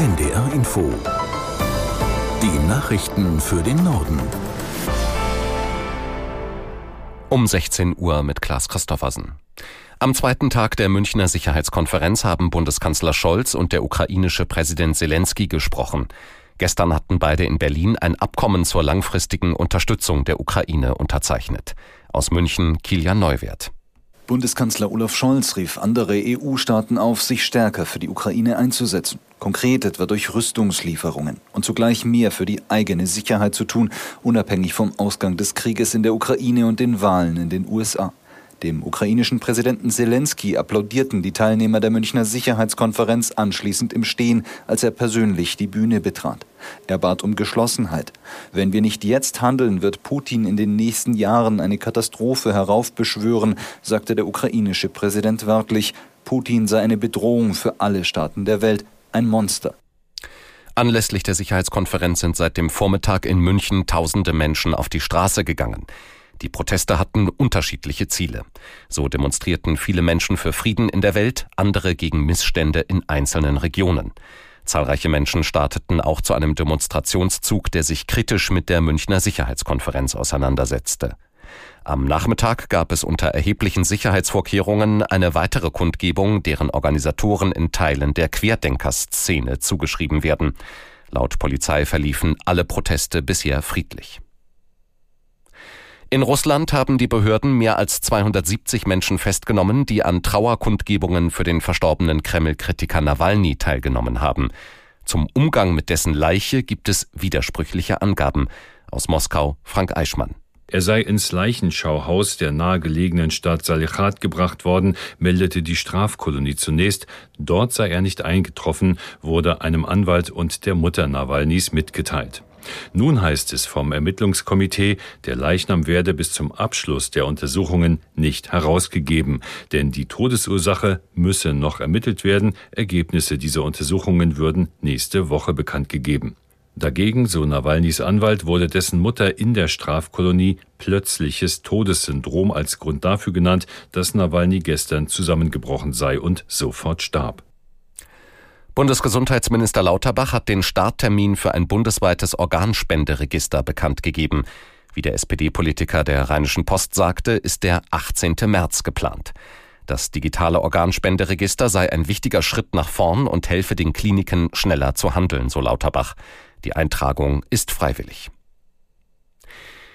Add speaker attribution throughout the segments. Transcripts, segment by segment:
Speaker 1: NDR Info. Die Nachrichten für den Norden.
Speaker 2: Um 16 Uhr mit Klaas Christoffersen. Am zweiten Tag der Münchner Sicherheitskonferenz haben Bundeskanzler Scholz und der ukrainische Präsident Zelensky gesprochen. Gestern hatten beide in Berlin ein Abkommen zur langfristigen Unterstützung der Ukraine unterzeichnet. Aus München Kilian Neuwert.
Speaker 3: Bundeskanzler Olaf Scholz rief andere EU-Staaten auf, sich stärker für die Ukraine einzusetzen. Konkret etwa durch Rüstungslieferungen und zugleich mehr für die eigene Sicherheit zu tun, unabhängig vom Ausgang des Krieges in der Ukraine und den Wahlen in den USA. Dem ukrainischen Präsidenten Zelensky applaudierten die Teilnehmer der Münchner Sicherheitskonferenz anschließend im Stehen, als er persönlich die Bühne betrat. Er bat um Geschlossenheit. Wenn wir nicht jetzt handeln, wird Putin in den nächsten Jahren eine Katastrophe heraufbeschwören, sagte der ukrainische Präsident wörtlich. Putin sei eine Bedrohung für alle Staaten der Welt, ein Monster.
Speaker 2: Anlässlich der Sicherheitskonferenz sind seit dem Vormittag in München tausende Menschen auf die Straße gegangen. Die Proteste hatten unterschiedliche Ziele. So demonstrierten viele Menschen für Frieden in der Welt, andere gegen Missstände in einzelnen Regionen. Zahlreiche Menschen starteten auch zu einem Demonstrationszug, der sich kritisch mit der Münchner Sicherheitskonferenz auseinandersetzte. Am Nachmittag gab es unter erheblichen Sicherheitsvorkehrungen eine weitere Kundgebung, deren Organisatoren in Teilen der Querdenkerszene zugeschrieben werden. Laut Polizei verliefen alle Proteste bisher friedlich. In Russland haben die Behörden mehr als 270 Menschen festgenommen, die an Trauerkundgebungen für den verstorbenen Kreml-Kritiker Nawalny teilgenommen haben. Zum Umgang mit dessen Leiche gibt es widersprüchliche Angaben. Aus Moskau Frank Eichmann.
Speaker 4: Er sei ins Leichenschauhaus der nahegelegenen Stadt Salichat gebracht worden, meldete die Strafkolonie zunächst. Dort sei er nicht eingetroffen, wurde einem Anwalt und der Mutter Nawalnys mitgeteilt. Nun heißt es vom Ermittlungskomitee, der Leichnam werde bis zum Abschluss der Untersuchungen nicht herausgegeben, denn die Todesursache müsse noch ermittelt werden. Ergebnisse dieser Untersuchungen würden nächste Woche bekannt gegeben. Dagegen, so Nawalnys Anwalt, wurde dessen Mutter in der Strafkolonie plötzliches Todessyndrom als Grund dafür genannt, dass Nawalny gestern zusammengebrochen sei und sofort starb.
Speaker 2: Bundesgesundheitsminister Lauterbach hat den Starttermin für ein bundesweites Organspenderegister bekannt gegeben. Wie der SPD-Politiker der Rheinischen Post sagte, ist der 18. März geplant. Das digitale Organspenderegister sei ein wichtiger Schritt nach vorn und helfe den Kliniken schneller zu handeln, so Lauterbach. Die Eintragung ist freiwillig.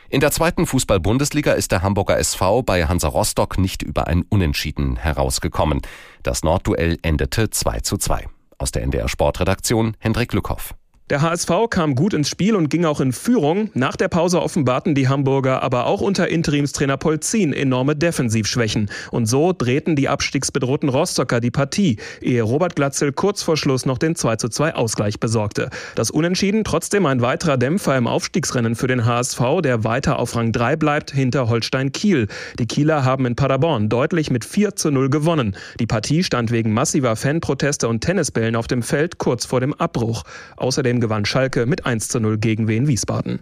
Speaker 2: In der zweiten Fußball-Bundesliga ist der Hamburger SV bei Hansa Rostock nicht über ein Unentschieden herausgekommen. Das Nordduell endete 2 zu 2. Aus der NDR Sportredaktion Hendrik Lückhoff.
Speaker 5: Der HSV kam gut ins Spiel und ging auch in Führung. Nach der Pause offenbarten die Hamburger aber auch unter Interimstrainer Polzin enorme Defensivschwächen. Und so drehten die abstiegsbedrohten Rostocker die Partie, ehe Robert Glatzel kurz vor Schluss noch den 2:2 Ausgleich besorgte. Das Unentschieden trotzdem ein weiterer Dämpfer im Aufstiegsrennen für den HSV, der weiter auf Rang 3 bleibt hinter Holstein Kiel. Die Kieler haben in Paderborn deutlich mit 4 zu 0 gewonnen. Die Partie stand wegen massiver Fanproteste und Tennisbällen auf dem Feld kurz vor dem Abbruch. Außerdem gewann Schalke mit 1 zu 0 gegen Wien Wiesbaden.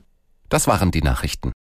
Speaker 2: Das waren die Nachrichten.